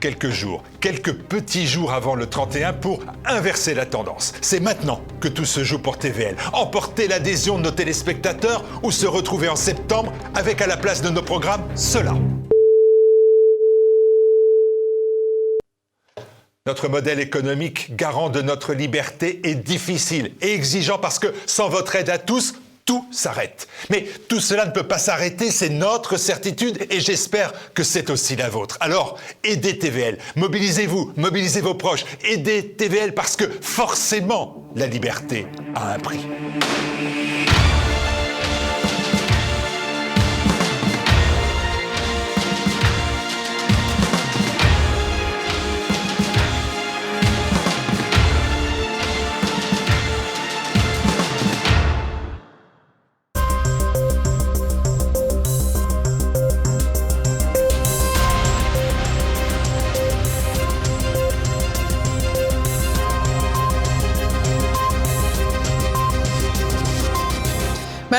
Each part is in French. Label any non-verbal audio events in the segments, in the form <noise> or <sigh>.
quelques jours, quelques petits jours avant le 31 pour inverser la tendance. C'est maintenant que tout se joue pour TVL. Emporter l'adhésion de nos téléspectateurs ou se retrouver en septembre avec à la place de nos programmes cela. Notre modèle économique, garant de notre liberté, est difficile et exigeant parce que sans votre aide à tous, tout s'arrête. Mais tout cela ne peut pas s'arrêter, c'est notre certitude et j'espère que c'est aussi la vôtre. Alors, aidez TVL, mobilisez-vous, mobilisez vos proches, aidez TVL parce que forcément, la liberté a un prix.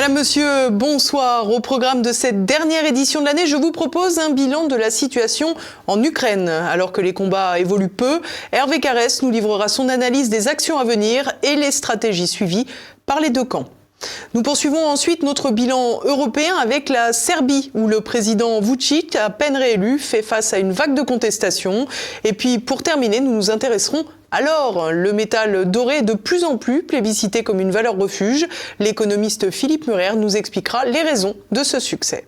Monsieur, bonsoir. Au programme de cette dernière édition de l'année, je vous propose un bilan de la situation en Ukraine. Alors que les combats évoluent peu, Hervé Carès nous livrera son analyse des actions à venir et les stratégies suivies par les deux camps. Nous poursuivons ensuite notre bilan européen avec la Serbie, où le président Vucic, à peine réélu, fait face à une vague de contestation. Et puis, pour terminer, nous nous intéresserons alors, le métal doré est de plus en plus plébiscité comme une valeur refuge. L'économiste Philippe Murer nous expliquera les raisons de ce succès.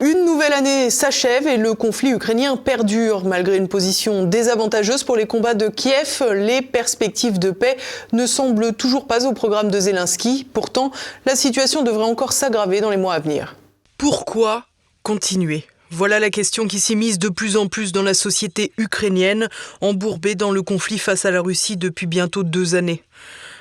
Une nouvelle année s'achève et le conflit ukrainien perdure. Malgré une position désavantageuse pour les combats de Kiev, les perspectives de paix ne semblent toujours pas au programme de Zelensky. Pourtant, la situation devrait encore s'aggraver dans les mois à venir. Pourquoi continuer? Voilà la question qui s'immisce de plus en plus dans la société ukrainienne, embourbée dans le conflit face à la Russie depuis bientôt deux années.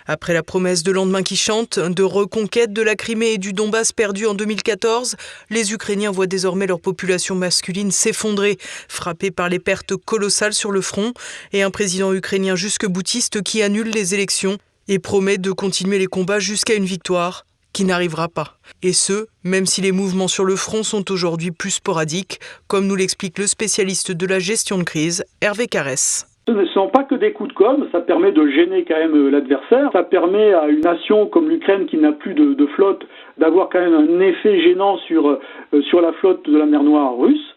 Après la promesse de lendemain qui chante, de reconquête de la Crimée et du Donbass perdu en 2014, les Ukrainiens voient désormais leur population masculine s'effondrer, frappée par les pertes colossales sur le front, et un président ukrainien jusque boutiste qui annule les élections et promet de continuer les combats jusqu'à une victoire qui n'arrivera pas. Et ce, même si les mouvements sur le front sont aujourd'hui plus sporadiques, comme nous l'explique le spécialiste de la gestion de crise, Hervé Carès. Ce ne sont pas que des coups de com', ça permet de gêner quand même euh, l'adversaire, ça permet à une nation comme l'Ukraine qui n'a plus de, flotte d'avoir quand même un effet gênant sur, euh, sur la flotte de la mer Noire russe.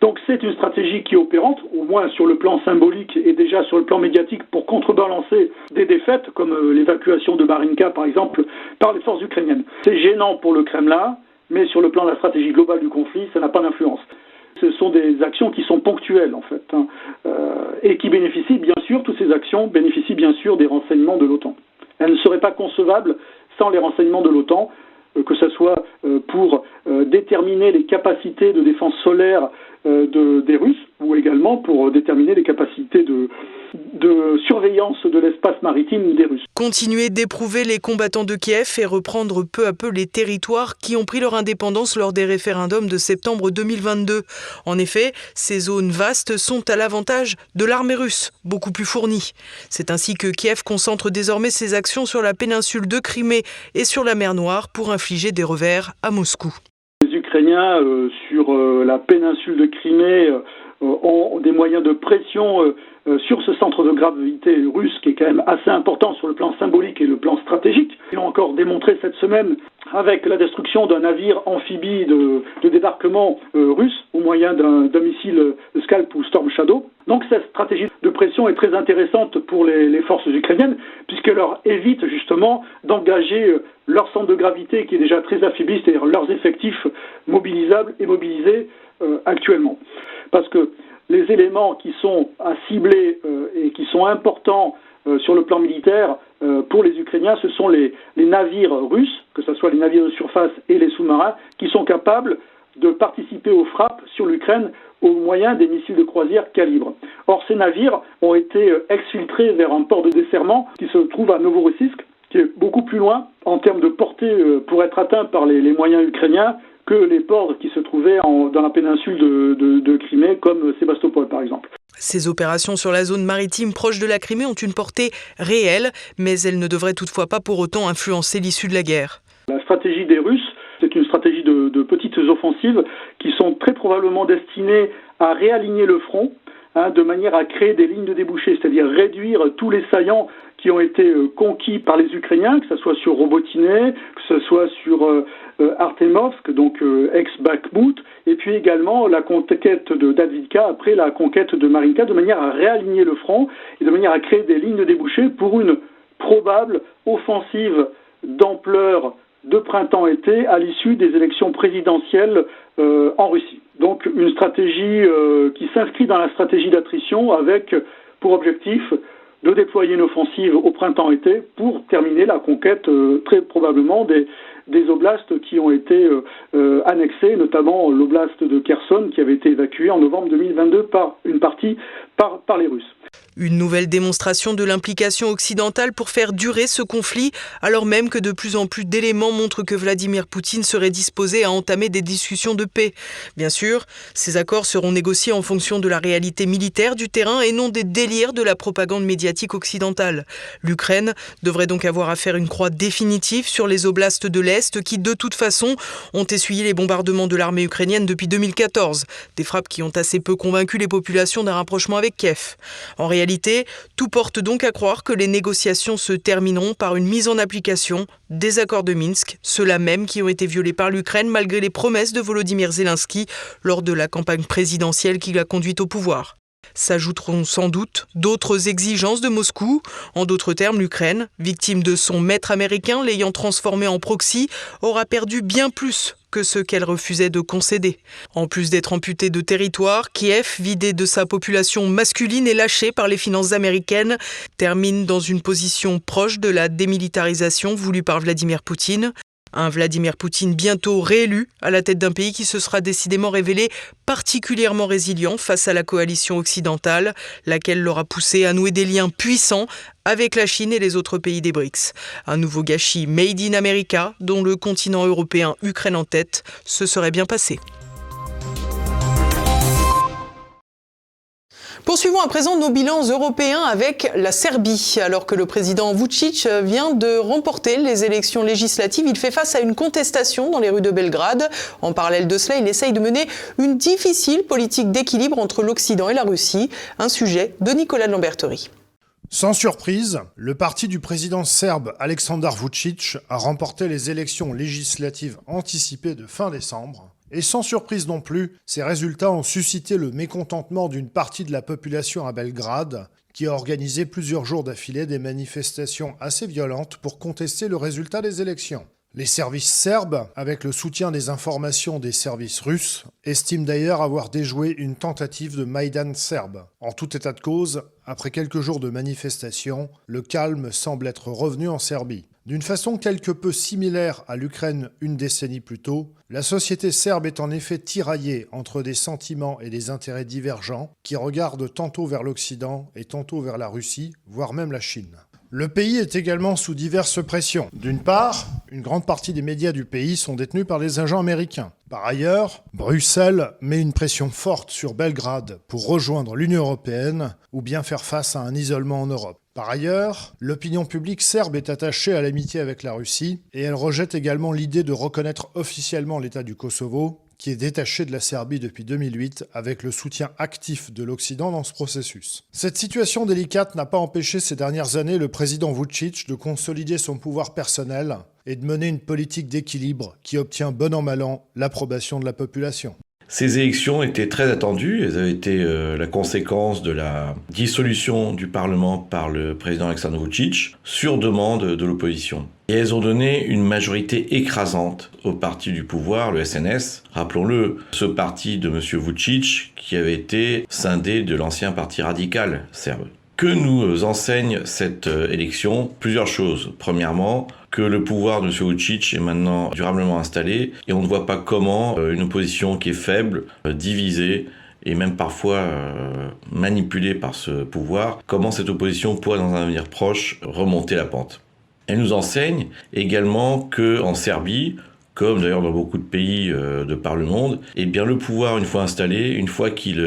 Donc c'est une stratégie qui est opérante, au moins sur le plan symbolique et déjà sur le plan médiatique, pour contrebalancer des défaites comme euh, l'évacuation de Marinka par exemple par les forces ukrainiennes. C'est gênant pour le Kremlin, mais sur le plan de la stratégie globale du conflit, ça n'a pas d'influence. Ce sont des actions qui sont ponctuelles en fait, hein, euh, et qui bénéficient bien sûr, toutes ces actions bénéficient bien sûr des renseignements de l'OTAN. Elles ne seraient pas concevables sans les renseignements de l'OTAN, euh, que ce soit pour déterminer les capacités de défense solaire euh, des Russes, ou également pour déterminer les capacités de surveillance de l'espace maritime des Russes. Continuer d'éprouver les combattants de Kiev et reprendre peu à peu les territoires qui ont pris leur indépendance lors des référendums de septembre 2022. En effet, ces zones vastes sont à l'avantage de l'armée russe, beaucoup plus fournie. C'est ainsi que Kiev concentre désormais ses actions sur la péninsule de Crimée et sur la mer Noire pour infliger des revers à Moscou. Ukrainiens euh, sur euh, la péninsule de Crimée euh, ont des moyens de pression sur ce centre de gravité russe qui est quand même assez important sur le plan symbolique et le plan stratégique. Ils l'ont encore démontré cette semaine avec la destruction d'un navire amphibie de, débarquement russe au moyen d'un missile Scalp ou Storm Shadow. Donc cette stratégie de pression est très intéressante pour les, les forces ukrainiennes puisqu'elle leur évite justement d'engager leur centre de gravité qui est déjà très affaibli, c'est-à-dire leurs effectifs mobilisables et mobilisés euh, actuellement. Parce que les éléments qui sont à cibler euh, et qui sont importants euh, sur le plan militaire pour les Ukrainiens, ce sont les, navires russes, que ce soit les navires de surface et les sous-marins, qui sont capables de participer aux frappes sur l'Ukraine au moyen des missiles de croisière calibre. Or, ces navires ont été exfiltrés vers un port de desserrement qui se trouve à Novorossiysk, qui est beaucoup plus loin en termes de portée euh, pour être atteint par les, moyens ukrainiens que les ports qui se trouvaient dans la péninsule de, Crimée, comme Sébastopol par exemple. Ces opérations sur la zone maritime proche de la Crimée ont une portée réelle, mais elles ne devraient toutefois pas pour autant influencer l'issue de la guerre. La stratégie des Russes, c'est une stratégie de, petites offensives qui sont très probablement destinées à réaligner le front, hein, de manière à créer des lignes de débouché, c'est-à-dire réduire tous les saillants qui ont été euh, conquis par les Ukrainiens, que ce soit sur Robotiné, que ce soit sur euh, euh, Artemovsk, donc ex-Bakhmut, et puis également la conquête de Dadvika après la conquête de Marinka, de manière à réaligner le front et de manière à créer des lignes de débouché pour une probable offensive d'ampleur de printemps-été à l'issue des élections présidentielles en Russie. Donc une stratégie qui s'inscrit dans la stratégie d'attrition avec pour objectif de déployer une offensive au printemps-été pour terminer la conquête euh, très probablement des, des oblasts qui ont été euh, euh, annexés, notamment l'oblast de Kherson qui avait été évacué en novembre 2022 par une partie par, par les Russes. Une nouvelle démonstration de l'implication occidentale pour faire durer ce conflit, alors même que de plus en plus d'éléments montrent que Vladimir Poutine serait disposé à entamer des discussions de paix. Bien sûr, ces accords seront négociés en fonction de la réalité militaire du terrain et non des délires de la propagande médiatique occidentale. L'Ukraine devrait donc avoir à faire une croix définitive sur les oblasts de l'Est qui, de toute façon, ont essuyé les bombardements de l'armée ukrainienne depuis 2014, des frappes qui ont assez peu convaincu les populations d'un rapprochement avec Kiev. En réalité, tout porte donc à croire que les négociations se termineront par une mise en application des accords de Minsk, ceux-là même qui ont été violés par l'Ukraine malgré les promesses de Volodymyr Zelensky lors de la campagne présidentielle qui l'a conduit au pouvoir. S'ajouteront sans doute d'autres exigences de Moscou. En d'autres termes, l'Ukraine, victime de son maître américain l'ayant transformé en proxy, aura perdu bien plus que ce qu'elle refusait de concéder. En plus d'être amputée de territoire, Kiev, vidé de sa population masculine et lâché par les finances américaines, termine dans une position proche de la démilitarisation voulue par Vladimir Poutine. Un Vladimir Poutine bientôt réélu à la tête d'un pays qui se sera décidément révélé particulièrement résilient face à la coalition occidentale, laquelle l'aura poussé à nouer des liens puissants avec la Chine et les autres pays des BRICS. Un nouveau gâchis made in America, dont le continent européen, Ukraine en tête, se serait bien passé. Poursuivons à présent nos bilans européens avec la Serbie. Alors que le président Vucic vient de remporter les élections législatives, il fait face à une contestation dans les rues de Belgrade. En parallèle de cela, il essaye de mener une difficile politique d'équilibre entre l'Occident et la Russie, un sujet de Nicolas Lamberterie. Sans surprise, le parti du président serbe Aleksandar Vucic a remporté les élections législatives anticipées de fin décembre et sans surprise non plus, ces résultats ont suscité le mécontentement d'une partie de la population à Belgrade, qui a organisé plusieurs jours d'affilée des manifestations assez violentes pour contester le résultat des élections. Les services serbes, avec le soutien des informations des services russes, estiment d'ailleurs avoir déjoué une tentative de Maïdan serbe. En tout état de cause, après quelques jours de manifestations, le calme semble être revenu en Serbie. D'une façon quelque peu similaire à l'Ukraine une décennie plus tôt, la société serbe est en effet tiraillée entre des sentiments et des intérêts divergents qui regardent tantôt vers l'Occident et tantôt vers la Russie, voire même la Chine. Le pays est également sous diverses pressions. D'une part, une grande partie des médias du pays sont détenus par les agents américains. Par ailleurs, Bruxelles met une pression forte sur Belgrade pour rejoindre l'Union européenne ou bien faire face à un isolement en Europe. Par ailleurs, l'opinion publique serbe est attachée à l'amitié avec la Russie et elle rejette également l'idée de reconnaître officiellement l'État du Kosovo, qui est détaché de la Serbie depuis 2008 avec le soutien actif de l'Occident dans ce processus. Cette situation délicate n'a pas empêché ces dernières années le président Vucic de consolider son pouvoir personnel et de mener une politique d'équilibre qui obtient bon an mal an l'approbation de la population. Ces élections étaient très attendues. Elles avaient été euh, la conséquence de la dissolution du Parlement par le président Alexandre Vucic sur demande de l'opposition. Et elles ont donné une majorité écrasante au parti du pouvoir, le SNS. Rappelons-le, ce parti de M. Vucic qui avait été scindé de l'ancien parti radical serbe. Que nous enseigne cette euh, élection? Plusieurs choses. Premièrement, que le pouvoir de M. Vucic est maintenant durablement installé et on ne voit pas comment euh, une opposition qui est faible, euh, divisée, et même parfois manipulée par ce pouvoir, comment cette opposition pourrait dans un avenir proche remonter la pente. Elle nous enseigne également que en Serbie, comme d'ailleurs dans beaucoup de pays de par le monde, eh bien le pouvoir une fois installé, une fois qu'il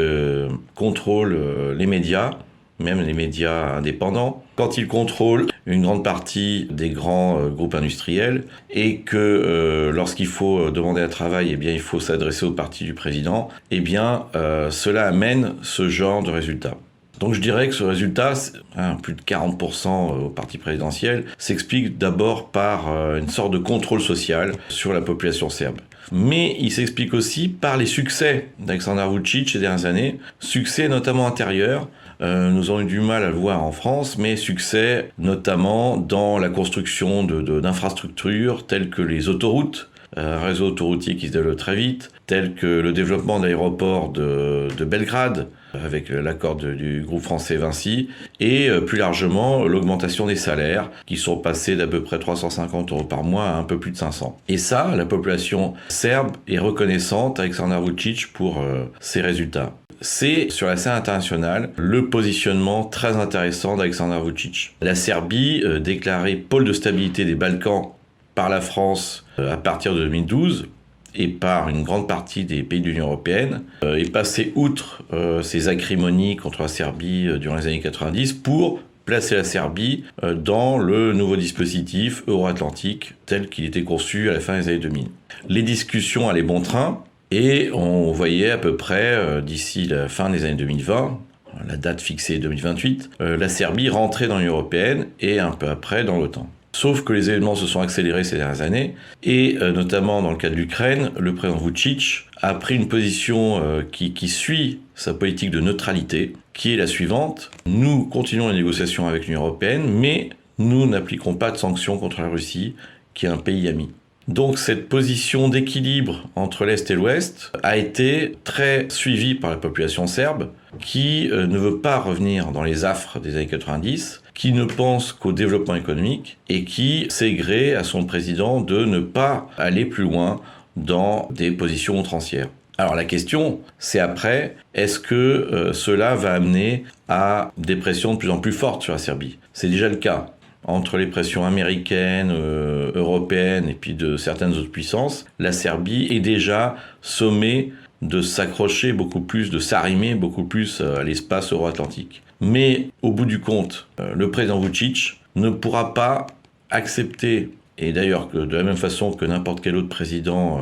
contrôle les médias, même les médias indépendants, quand il contrôle une grande partie des grands euh, groupes industriels et que euh, lorsqu'il faut demander un travail, eh il faut s'adresser au parti du président, eh euh, cela amène ce genre de résultat. Donc je dirais que ce résultat, hein, plus de 40% au parti présidentiel, s'explique d'abord par une sorte de contrôle social sur la population serbe. Mais il s'explique aussi par les succès d'Alexandar Vucic ces dernières années, succès notamment intérieurs, euh, nous avons eu du mal à le voir en France, mais succès notamment dans la construction d'infrastructures telles que les autoroutes, euh, un réseau autoroutier qui se développe très vite, tel que le développement d'aéroports de, Belgrade, avec l'accord du groupe français Vinci, et euh, plus largement l'augmentation des salaires, qui sont passés d'à peu près 350 euros par mois à un peu plus de 500. Et ça, la population serbe est reconnaissante à Aleksandar Vucic pour ces résultats c'est sur la scène internationale le positionnement très intéressant d'Alexander Vucic. La Serbie, euh, déclarée pôle de stabilité des Balkans par la France euh, à partir de 2012 et par une grande partie des pays de l'Union européenne, euh, est passée outre ces acrimonies contre la Serbie durant les années 90 pour placer la Serbie dans le nouveau dispositif euro-atlantique tel qu'il était conçu à la fin des années 2000. Les discussions allaient bon train, et on voyait à peu près, euh, d'ici la fin des années 2020, la date fixée 2028, euh, la Serbie rentrer dans l'Union européenne et un peu après dans l'OTAN. Sauf que les événements se sont accélérés ces dernières années, et euh, notamment dans le cas de l'Ukraine, le président Vucic a pris une position qui, qui, suit sa politique de neutralité, qui est la suivante. Nous continuons les négociations avec l'Union européenne, mais nous n'appliquerons pas de sanctions contre la Russie, qui est un pays ami. Donc cette position d'équilibre entre l'Est et l'Ouest a été très suivie par la population serbe qui euh, ne veut pas revenir dans les affres des années 90, qui ne pense qu'au développement économique et qui gré à son président de ne pas aller plus loin dans des positions outrancières. Alors la question, c'est après, est-ce que euh, cela va amener à des pressions de plus en plus fortes sur la Serbie? C'est déjà le cas entre les pressions américaines, euh, européennes et puis de certaines autres puissances, la Serbie est déjà sommée de s'accrocher beaucoup plus, de s'arrimer beaucoup plus euh, à l'espace euro-atlantique. Mais au bout du compte, euh, le président Vucic ne pourra pas accepter, et d'ailleurs de la même façon que n'importe quel autre président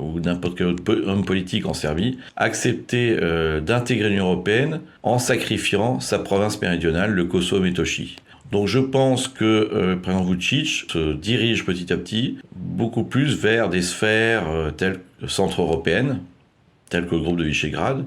ou n'importe quel autre homme politique en Serbie, accepter d'intégrer l'Union européenne en sacrifiant sa province méridionale, le Kosovo-Metochi. Donc je pense que euh, le président Vucic se dirige petit à petit beaucoup plus vers des sphères euh, telles que centre-européennes, telles que le groupe de Visegrad,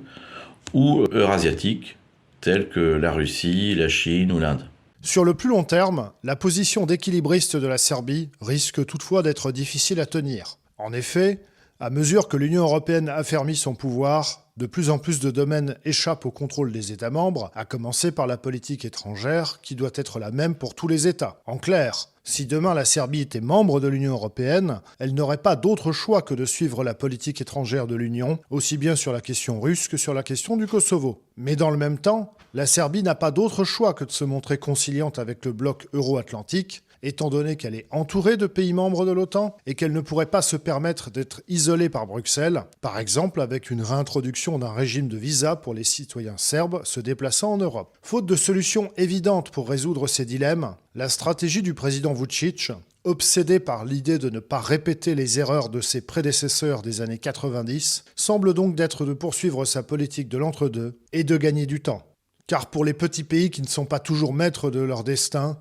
ou eurasiatiques, telles que la Russie, la Chine ou l'Inde. Sur le plus long terme, la position d'équilibriste de la Serbie risque toutefois d'être difficile à tenir. En effet, à mesure que l'Union européenne affermit son pouvoir, de plus en plus de domaines échappent au contrôle des États membres, à commencer par la politique étrangère, qui doit être la même pour tous les États. En clair, si demain la Serbie était membre de l'Union européenne, elle n'aurait pas d'autre choix que de suivre la politique étrangère de l'Union, aussi bien sur la question russe que sur la question du Kosovo. Mais dans le même temps, la Serbie n'a pas d'autre choix que de se montrer conciliante avec le bloc euro-atlantique, étant donné qu'elle est entourée de pays membres de l'OTAN et qu'elle ne pourrait pas se permettre d'être isolée par Bruxelles, par exemple avec une réintroduction d'un régime de visa pour les citoyens serbes se déplaçant en Europe. Faute de solution évidente pour résoudre ces dilemmes, la stratégie du président Vucic, obsédé par l'idée de ne pas répéter les erreurs de ses prédécesseurs des années 90, semble donc d'être de poursuivre sa politique de l'entre-deux et de gagner du temps. Car pour les petits pays qui ne sont pas toujours maîtres de leur destin,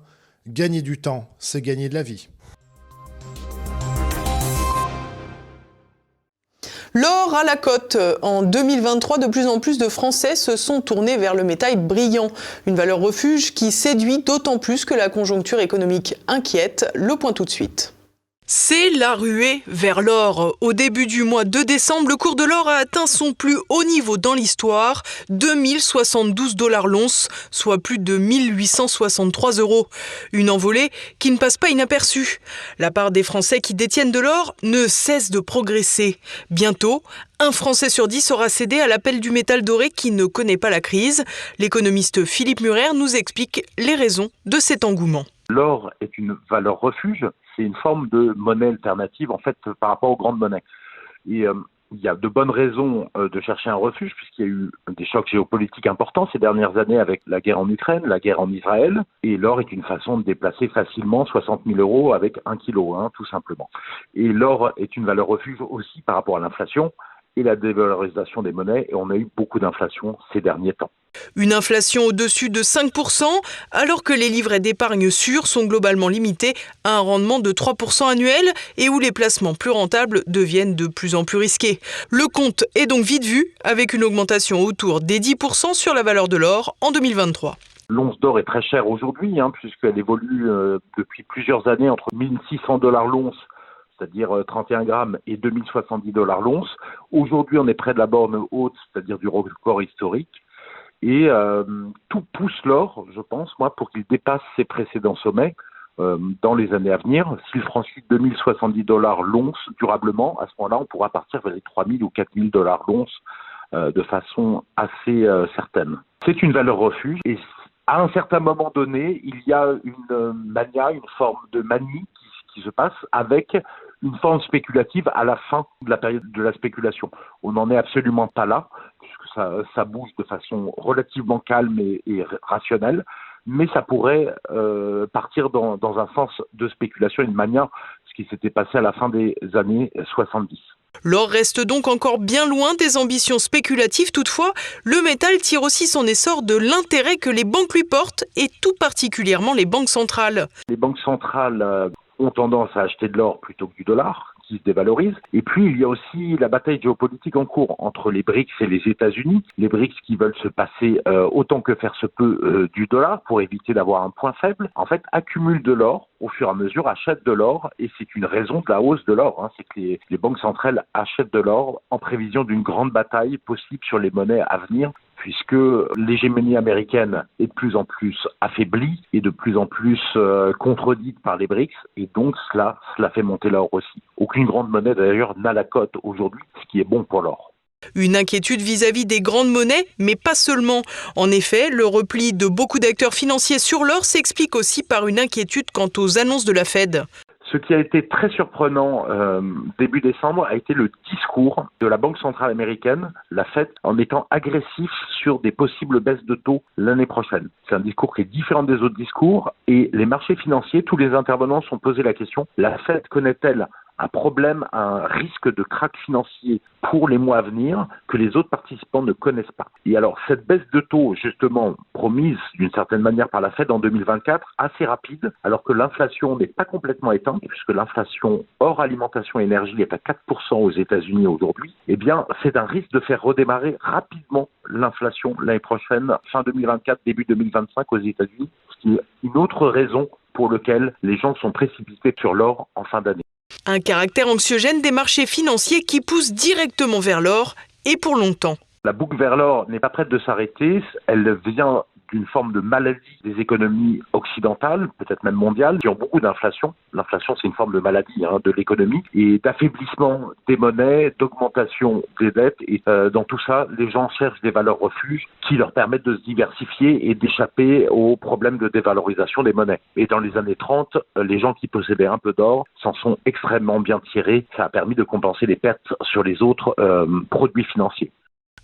Gagner du temps, c'est gagner de la vie. L'or à la cote. En 2023, de plus en plus de Français se sont tournés vers le métal brillant. Une valeur refuge qui séduit d'autant plus que la conjoncture économique inquiète. Le point tout de suite. C'est la ruée vers l'or. Au début du mois de décembre, le cours de l'or a atteint son plus haut niveau dans l'histoire, 2072 dollars l'once, soit plus de 1863 euros. Une envolée qui ne passe pas inaperçue. La part des Français qui détiennent de l'or ne cesse de progresser. Bientôt, un Français sur dix aura cédé à l'appel du métal doré qui ne connaît pas la crise. L'économiste Philippe Murer nous explique les raisons de cet engouement. L'or est une valeur refuge c'est une forme de monnaie alternative en fait par rapport aux grandes monnaies. Et euh, il y a de bonnes raisons euh, de chercher un refuge puisqu'il y a eu des chocs géopolitiques importants ces dernières années avec la guerre en Ukraine, la guerre en Israël, et l'or est une façon de déplacer facilement 60 000 euros avec un kilo, hein, tout simplement. Et l'or est une valeur refuge aussi par rapport à l'inflation et la dévalorisation des monnaies, et on a eu beaucoup d'inflation ces derniers temps. Une inflation au-dessus de 5%, alors que les livrets d'épargne sûrs sont globalement limités à un rendement de 3% annuel et où les placements plus rentables deviennent de plus en plus risqués. Le compte est donc vite vu, avec une augmentation autour des 10% sur la valeur de l'or en 2023. L'once d'or est très chère aujourd'hui, hein, puisqu'elle évolue euh, depuis plusieurs années entre 1600 dollars l'once c'est-à-dire 31 euh, grammes, et 2070 dollars l'once. Aujourd'hui, on est près de la borne haute, c'est-à-dire du record historique. Et euh, tout pousse l'or, je pense, moi, pour qu'il dépasse ses précédents sommets euh, dans les années à venir. S'il franchit 2070 dollars l'once durablement, à ce moment-là, on pourra partir vers les 3000 ou 4000 dollars l'once de façon assez certaine. C'est une valeur refuge et à un certain moment donné, il y a une mania, une forme de manie qui se passe avec une forme spéculative à la fin de la période de la spéculation. On n'en est absolument pas là, puisque ça, ça bouge de façon relativement calme et, rationnelle, mais ça pourrait euh, partir dans, dans, un sens de spéculation, une manière, ce qui s'était passé à la fin des années 70. L'or reste donc encore bien loin des ambitions spéculatives. Toutefois, le métal tire aussi son essor de l'intérêt que les banques lui portent et tout particulièrement les banques centrales. Les banques centrales euh, ont tendance à acheter de l'or plutôt que du dollar qui se dévalorise. Et puis, il y a aussi la bataille géopolitique en cours entre les BRICS et les États-Unis. Les BRICS qui veulent se passer euh, autant que faire se peut euh, du dollar pour éviter d'avoir un point faible, en fait, accumulent de l'or au fur et à mesure, achètent de l'or et c'est une raison de la hausse de l'or. Hein. C'est que les, les banques centrales achètent de l'or en prévision d'une grande bataille possible sur les monnaies à venir puisque l'hégémonie américaine est de plus en plus affaiblie et de plus en plus euh, contredite par les BRICS, et donc cela, cela fait monter l'or aussi. Aucune grande monnaie d'ailleurs n'a la cote aujourd'hui, ce qui est bon pour l'or. Une inquiétude vis-à-vis des grandes monnaies, mais pas seulement. En effet, le repli de beaucoup d'acteurs financiers sur l'or s'explique aussi par une inquiétude quant aux annonces de la Fed. Ce qui a été très surprenant euh, début décembre a été le discours de la Banque centrale américaine, la Fed, en étant agressif sur des possibles baisses de taux l'année prochaine. C'est un discours qui est différent des autres discours et les marchés financiers, tous les intervenants sont posés la question, la Fed connaît-elle un problème, un risque de crack financier pour les mois à venir que les autres participants ne connaissent pas. Et alors, cette baisse de taux, justement, promise d'une certaine manière par la Fed en 2024, assez rapide, alors que l'inflation n'est pas complètement éteinte, puisque l'inflation hors alimentation et énergie est à 4% aux États-Unis aujourd'hui, eh bien, c'est un risque de faire redémarrer rapidement l'inflation l'année prochaine, fin 2024, début 2025 aux États-Unis, ce qui est une autre raison pour laquelle les gens sont précipités sur l'or en fin d'année. Un caractère anxiogène des marchés financiers qui pousse directement vers l'or et pour longtemps. La boucle vers l'or n'est pas prête de s'arrêter. Elle vient d'une forme de maladie des économies occidentales, peut-être même mondiales, qui ont beaucoup d'inflation. L'inflation, c'est une forme de maladie hein, de l'économie et d'affaiblissement des monnaies, d'augmentation des dettes. Et euh, dans tout ça, les gens cherchent des valeurs refuges qui leur permettent de se diversifier et d'échapper aux problèmes de dévalorisation des monnaies. Et dans les années 30, euh, les gens qui possédaient un peu d'or s'en sont extrêmement bien tirés. Ça a permis de compenser les pertes sur les autres euh, produits financiers.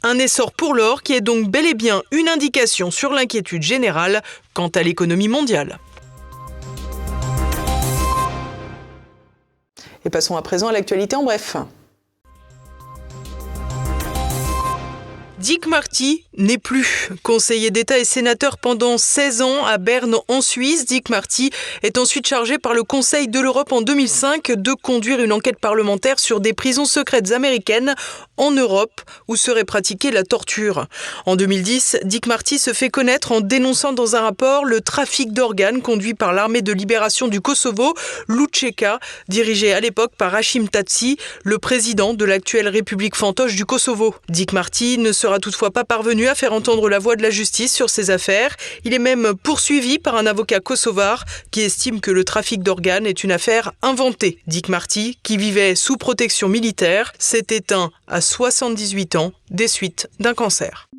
Un essor pour l'or qui est donc bel et bien une indication sur l'inquiétude générale quant à l'économie mondiale. Et passons à présent à l'actualité en bref. Dick Marty n'est plus conseiller d'État et sénateur pendant 16 ans à Berne en Suisse. Dick Marty est ensuite chargé par le Conseil de l'Europe en 2005 de conduire une enquête parlementaire sur des prisons secrètes américaines en Europe où serait pratiquée la torture. En 2010, Dick Marty se fait connaître en dénonçant dans un rapport le trafic d'organes conduit par l'armée de libération du Kosovo, Lucheka, dirigée à l'époque par Hashim Tatsi, le président de l'actuelle République fantoche du Kosovo. Dick Marty ne sera toutefois pas parvenu à faire entendre la voix de la justice sur ces affaires. Il est même poursuivi par un avocat kosovar qui estime que le trafic d'organes est une affaire inventée. Dick Marty, qui vivait sous protection militaire, s'est éteint à 78 ans des suites d'un cancer.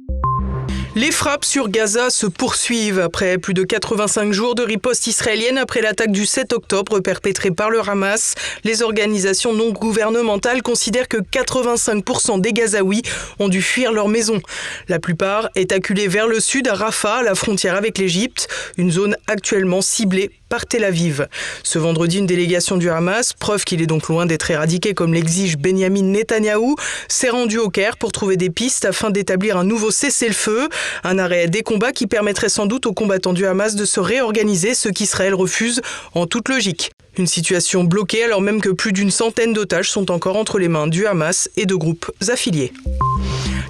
Les frappes sur Gaza se poursuivent après plus de 85 jours de riposte israélienne après l'attaque du 7 octobre perpétrée par le Hamas. Les organisations non gouvernementales considèrent que 85% des Gazaouis ont dû fuir leur maison. La plupart est acculée vers le sud à Rafah, la frontière avec l'Égypte, une zone actuellement ciblée par Tel Aviv. Ce vendredi, une délégation du Hamas, preuve qu'il est donc loin d'être éradiqué comme l'exige Benjamin Netanyahou, s'est rendue au Caire pour trouver des pistes afin d'établir un nouveau cessez-le-feu, un arrêt des combats qui permettrait sans doute aux combattants du Hamas de se réorganiser, ce qu'Israël refuse en toute logique. Une situation bloquée alors même que plus d'une centaine d'otages sont encore entre les mains du Hamas et de groupes affiliés.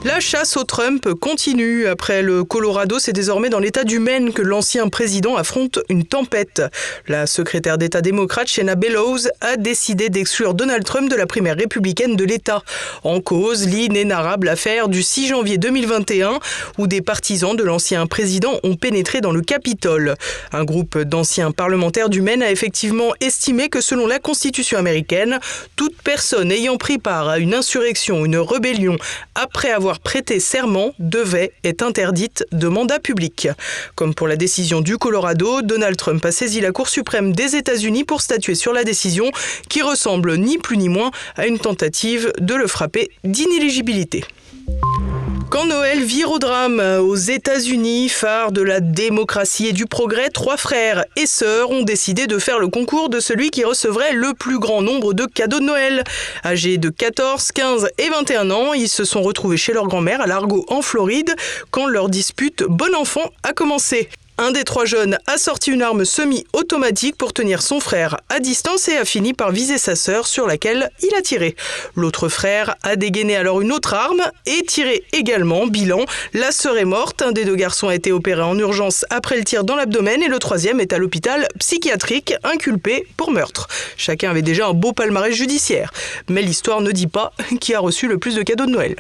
La chasse au Trump continue. Après le Colorado, c'est désormais dans l'État du Maine que l'ancien président affronte une tempête. La secrétaire d'État démocrate Shanna Bellows a décidé d'exclure Donald Trump de la primaire républicaine de l'État. En cause, l'inénarrable affaire du 6 janvier 2021 où des partisans de l'ancien président ont pénétré dans le Capitole. Un groupe d'anciens parlementaires du Maine a effectivement estimé que selon la Constitution américaine, toute personne ayant pris part à une insurrection une rébellion après avoir prêter serment devait être interdite de mandat public. Comme pour la décision du Colorado, Donald Trump a saisi la Cour suprême des États-Unis pour statuer sur la décision qui ressemble ni plus ni moins à une tentative de le frapper d'inéligibilité. Quand Noël vire au drame aux États-Unis, phare de la démocratie et du progrès, trois frères et sœurs ont décidé de faire le concours de celui qui recevrait le plus grand nombre de cadeaux de Noël. Âgés de 14, 15 et 21 ans, ils se sont retrouvés chez leur grand-mère à Largo en Floride quand leur dispute bon enfant a commencé. Un des trois jeunes a sorti une arme semi-automatique pour tenir son frère à distance et a fini par viser sa sœur sur laquelle il a tiré. L'autre frère a dégainé alors une autre arme et tiré également. Bilan, la sœur est morte, un des deux garçons a été opéré en urgence après le tir dans l'abdomen et le troisième est à l'hôpital psychiatrique inculpé pour meurtre. Chacun avait déjà un beau palmarès judiciaire, mais l'histoire ne dit pas <laughs> qui a reçu le plus de cadeaux de Noël.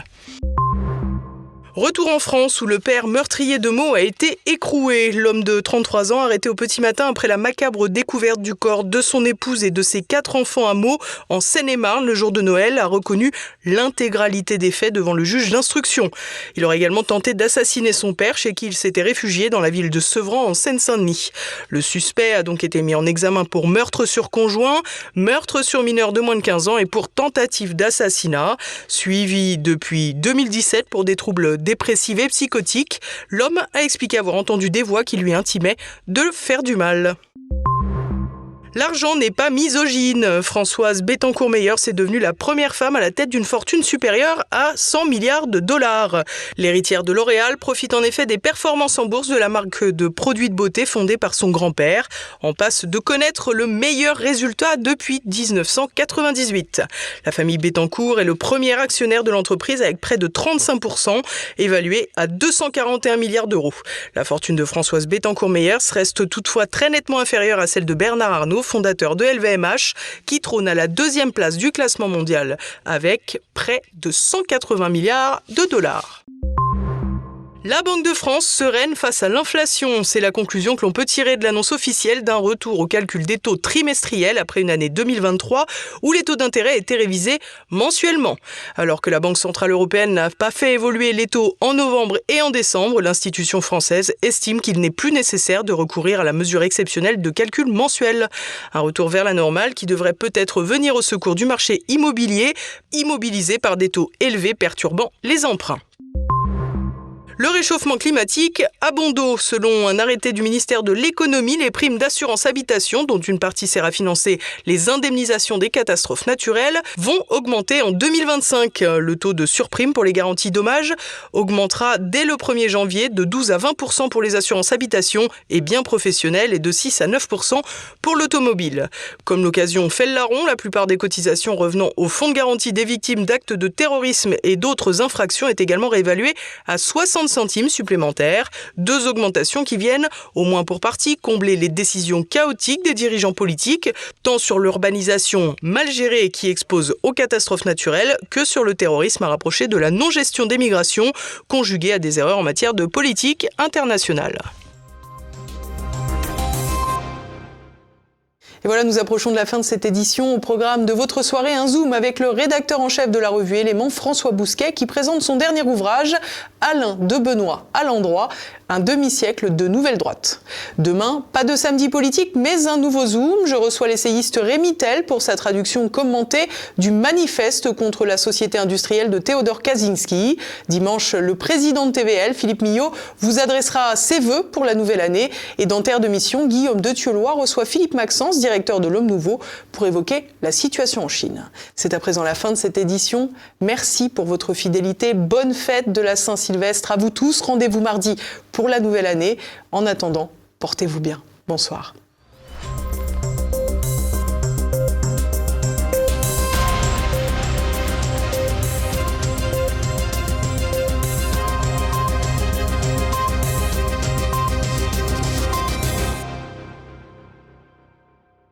Retour en France où le père meurtrier de Meaux a été écroué. L'homme de 33 ans, arrêté au petit matin après la macabre découverte du corps de son épouse et de ses quatre enfants à Meaux, en Seine-et-Marne, le jour de Noël, a reconnu l'intégralité des faits devant le juge d'instruction. Il aurait également tenté d'assassiner son père chez qui il s'était réfugié dans la ville de Sevran en Seine-Saint-Denis. Le suspect a donc été mis en examen pour meurtre sur conjoint, meurtre sur mineur de moins de 15 ans et pour tentative d'assassinat, suivi depuis 2017 pour des troubles dépressive et psychotique, l'homme a expliqué avoir entendu des voix qui lui intimaient de faire du mal. L'argent n'est pas misogyne. Françoise Bettencourt-Meyers est devenue la première femme à la tête d'une fortune supérieure à 100 milliards de dollars. L'héritière de L'Oréal profite en effet des performances en bourse de la marque de produits de beauté fondée par son grand-père, en passe de connaître le meilleur résultat depuis 1998. La famille Bettencourt est le premier actionnaire de l'entreprise avec près de 35%, évalué à 241 milliards d'euros. La fortune de Françoise Bettencourt-Meyers reste toutefois très nettement inférieure à celle de Bernard Arnault, fondateur de LVMH, qui trône à la deuxième place du classement mondial avec près de 180 milliards de dollars. La Banque de France sereine face à l'inflation. C'est la conclusion que l'on peut tirer de l'annonce officielle d'un retour au calcul des taux trimestriels après une année 2023 où les taux d'intérêt étaient révisés mensuellement. Alors que la Banque Centrale Européenne n'a pas fait évoluer les taux en novembre et en décembre, l'institution française estime qu'il n'est plus nécessaire de recourir à la mesure exceptionnelle de calcul mensuel. Un retour vers la normale qui devrait peut-être venir au secours du marché immobilier, immobilisé par des taux élevés perturbant les emprunts. Le réchauffement climatique a bon. Selon un arrêté du ministère de l'économie, les primes d'assurance habitation, dont une partie sert à financer les indemnisations des catastrophes naturelles, vont augmenter en 2025. Le taux de surprime pour les garanties dommages augmentera dès le 1er janvier de 12 à 20% pour les assurances habitation et biens professionnels et de 6 à 9 pour l'automobile. Comme l'occasion fait le larron, la plupart des cotisations revenant au fonds de garantie des victimes d'actes de terrorisme et d'autres infractions est également réévaluée à 60 centimes supplémentaires, deux augmentations qui viennent, au moins pour partie, combler les décisions chaotiques des dirigeants politiques, tant sur l'urbanisation mal gérée qui expose aux catastrophes naturelles que sur le terrorisme à rapprocher de la non-gestion des migrations, conjuguée à des erreurs en matière de politique internationale. Et voilà, nous approchons de la fin de cette édition. Au programme de votre soirée, un zoom avec le rédacteur en chef de la revue Élément, François Bousquet, qui présente son dernier ouvrage, Alain de Benoît à l'endroit, un demi-siècle de nouvelle droite. Demain, pas de samedi politique, mais un nouveau zoom. Je reçois l'essayiste Rémi Tell pour sa traduction commentée du manifeste contre la société industrielle de Théodore Kaczynski. Dimanche, le président de TVL, Philippe Millot, vous adressera ses vœux pour la nouvelle année. Et dans Terre de Mission, Guillaume de Thieulois reçoit Philippe Maxence, directeur de l'Homme Nouveau, pour évoquer la situation en Chine. C'est à présent la fin de cette édition. Merci pour votre fidélité. Bonne fête de la Saint-Sylvestre à vous tous. Rendez-vous mardi pour la nouvelle année. En attendant, portez-vous bien. Bonsoir.